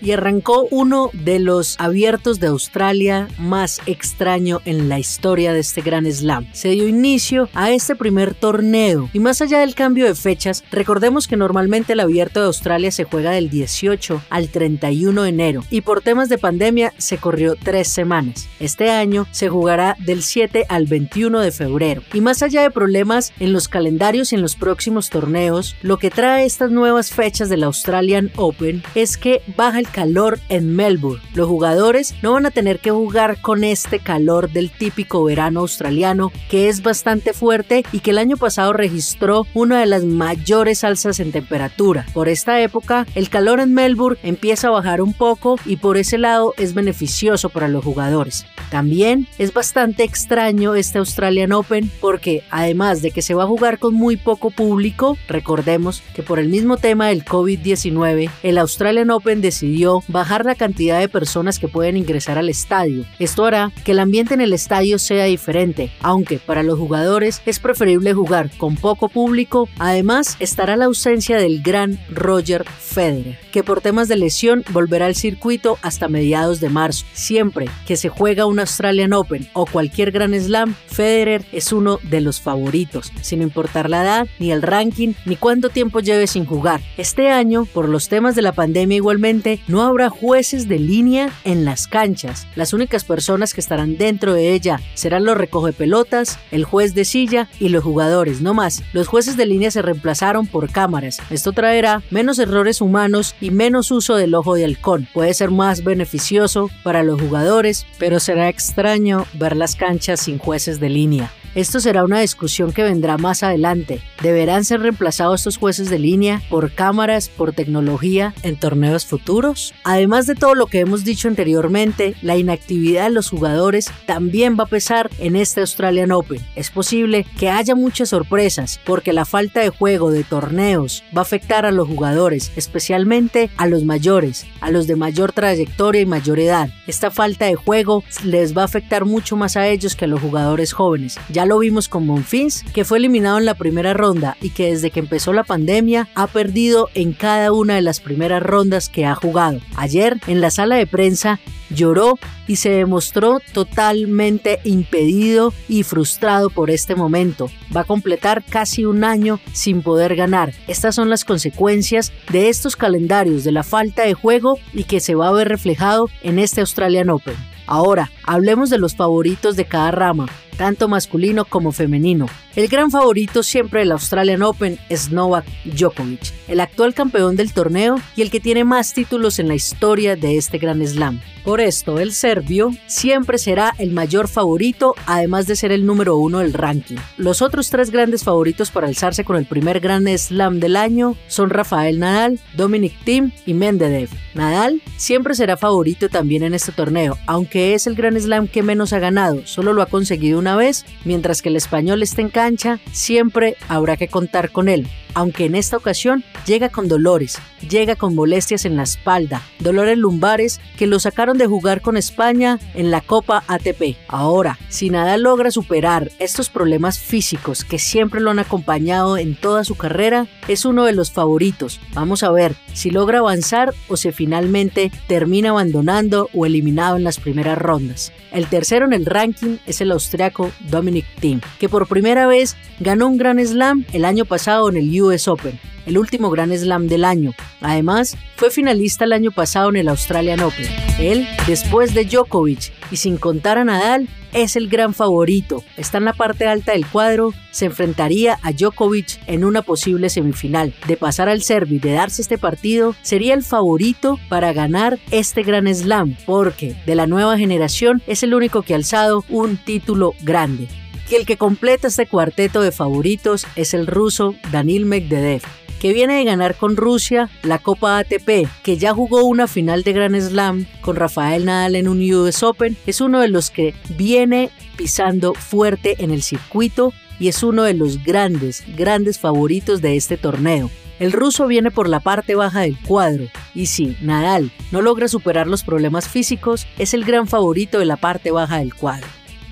y arrancó uno de los abiertos de Australia más extraño en la historia de este gran slam. Se dio inicio a este primer torneo y más allá del cambio de fechas, recordemos que normalmente el abierto de Australia se juega del 18 al 31 de enero y por temas de pandemia se corrió tres semanas. Este año se jugará del 7 al 21 de febrero y más allá de problemas en los calendarios y en los próximos torneos, lo que trae estas nuevas fechas del Australian Open es que baja el calor en Melbourne. Los jugadores no van a tener que jugar con este calor del típico verano australiano que es bastante fuerte y que el año pasado registró una de las mayores alzas en temperatura. Por esta época, el calor en Melbourne empieza a bajar un poco y por ese lado es beneficioso para los jugadores. También es bastante extraño este Australian Open porque además de que se va a jugar con muy poco público, recordemos que por el mismo tema del COVID-19, el Australian Open decidió bajar la cantidad de personas que pueden ingresar al estadio. Esto hará que el ambiente en el estadio sea diferente, aunque para los jugadores es preferible jugar con poco público. Además, estará la ausencia del gran Roger Federer, que por temas de lesión volverá al circuito hasta mediados de marzo. Siempre que se juega un Australian Open o cualquier Gran Slam, Federer es uno de los favoritos, sin importar la edad, ni el ranking, ni cuánto tiempo lleve sin jugar. Este año, por los temas de la pandemia igualmente, no habrá jueces de línea en las canchas. Las únicas personas que estarán dentro de ella serán los recoge pelotas, el juez de silla y los jugadores, no más. Los jueces de línea se reemplazaron por cámaras. Esto traerá menos errores humanos y menos uso del ojo de halcón. Puede ser más beneficioso para los jugadores, pero será extraño ver las canchas sin jueces de línea. Esto será una discusión que vendrá más adelante. ¿Deberán ser reemplazados estos jueces de línea por cámaras, por tecnología en torneos futuros? Además de todo lo que hemos dicho anteriormente, la inactividad de los jugadores también va a pesar en este Australian Open. Es posible que haya muchas sorpresas porque la falta de juego de torneos va a afectar a los jugadores, especialmente a los mayores, a los de mayor trayectoria y mayor edad. Esta falta de juego les va a afectar mucho más a ellos que a los jugadores jóvenes. Lo vimos con Monfils, que fue eliminado en la primera ronda y que desde que empezó la pandemia ha perdido en cada una de las primeras rondas que ha jugado. Ayer, en la sala de prensa, lloró y se demostró totalmente impedido y frustrado por este momento. Va a completar casi un año sin poder ganar. Estas son las consecuencias de estos calendarios, de la falta de juego y que se va a ver reflejado en este Australian Open. Ahora, hablemos de los favoritos de cada rama tanto masculino como femenino. El gran favorito siempre del Australian Open es Novak Djokovic, el actual campeón del torneo y el que tiene más títulos en la historia de este gran slam. Por esto, el serbio siempre será el mayor favorito, además de ser el número uno del ranking. Los otros tres grandes favoritos para alzarse con el primer gran slam del año son Rafael Nadal, Dominic Thiem y Mendedev. Nadal siempre será favorito también en este torneo, aunque es el gran slam que menos ha ganado, solo lo ha conseguido una vez, mientras que el español esté en cancha, siempre habrá que contar con él, aunque en esta ocasión llega con dolores, llega con molestias en la espalda, dolores lumbares que lo sacaron de jugar con España en la Copa ATP. Ahora, si nada logra superar estos problemas físicos que siempre lo han acompañado en toda su carrera, es uno de los favoritos. Vamos a ver si logra avanzar o si finalmente termina abandonando o eliminado en las primeras rondas. El tercero en el ranking es el austriaco Dominic Thiem, que por primera vez ganó un Gran Slam el año pasado en el US Open, el último Gran Slam del año. Además, fue finalista el año pasado en el Australian Open. Él, después de Djokovic y sin contar a Nadal, es el gran favorito. Está en la parte alta del cuadro, se enfrentaría a Djokovic en una posible semifinal. De pasar al serbio y de darse este partido, sería el favorito para ganar este Gran Slam, porque de la nueva generación es el único que ha alzado un título grande. Y el que completa este cuarteto de favoritos es el ruso Danil Medvedev, que viene de ganar con Rusia la Copa ATP, que ya jugó una final de Grand Slam con Rafael Nadal en un US Open, es uno de los que viene pisando fuerte en el circuito y es uno de los grandes, grandes favoritos de este torneo. El ruso viene por la parte baja del cuadro y si Nadal no logra superar los problemas físicos, es el gran favorito de la parte baja del cuadro.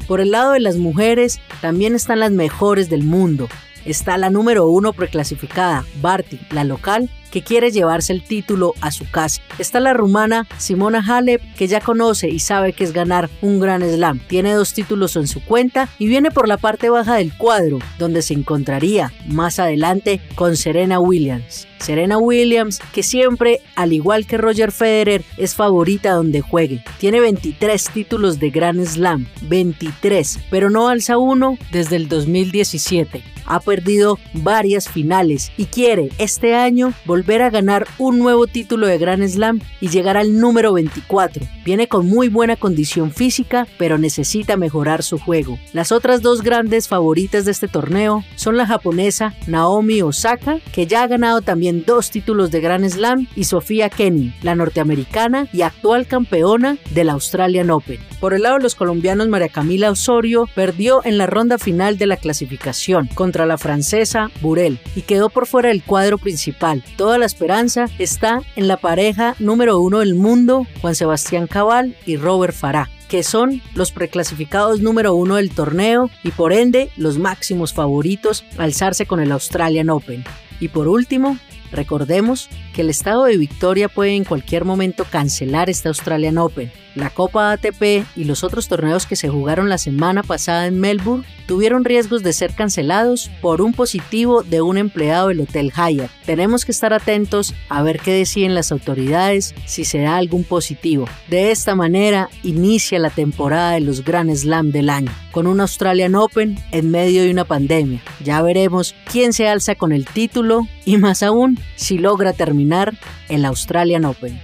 Por el lado de las mujeres, también están las mejores del mundo. Está la número uno preclasificada, Barty, la local, que quiere llevarse el título a su casa. Está la rumana Simona Halep, que ya conoce y sabe que es ganar un gran slam. Tiene dos títulos en su cuenta y viene por la parte baja del cuadro, donde se encontraría más adelante con Serena Williams. Serena Williams, que siempre, al igual que Roger Federer, es favorita donde juegue. Tiene 23 títulos de Grand Slam, 23, pero no alza uno desde el 2017 ha perdido varias finales y quiere este año volver a ganar un nuevo título de Grand Slam y llegar al número 24. Viene con muy buena condición física, pero necesita mejorar su juego. Las otras dos grandes favoritas de este torneo son la japonesa Naomi Osaka, que ya ha ganado también dos títulos de Grand Slam, y Sofía Kenny, la norteamericana y actual campeona del Australian Open. Por el lado de los colombianos, María Camila Osorio perdió en la ronda final de la clasificación la francesa Burel y quedó por fuera del cuadro principal. Toda la esperanza está en la pareja número uno del mundo, Juan Sebastián Cabal y Robert Farah que son los preclasificados número uno del torneo y por ende los máximos favoritos a alzarse con el Australian Open. Y por último, recordemos que el estado de Victoria puede en cualquier momento cancelar este Australian Open la Copa ATP y los otros torneos que se jugaron la semana pasada en Melbourne tuvieron riesgos de ser cancelados por un positivo de un empleado del Hotel Hyatt. Tenemos que estar atentos a ver qué deciden las autoridades si se da algún positivo. De esta manera inicia la temporada de los Grand Slam del año, con un Australian Open en medio de una pandemia. Ya veremos quién se alza con el título y más aún si logra terminar el Australian Open.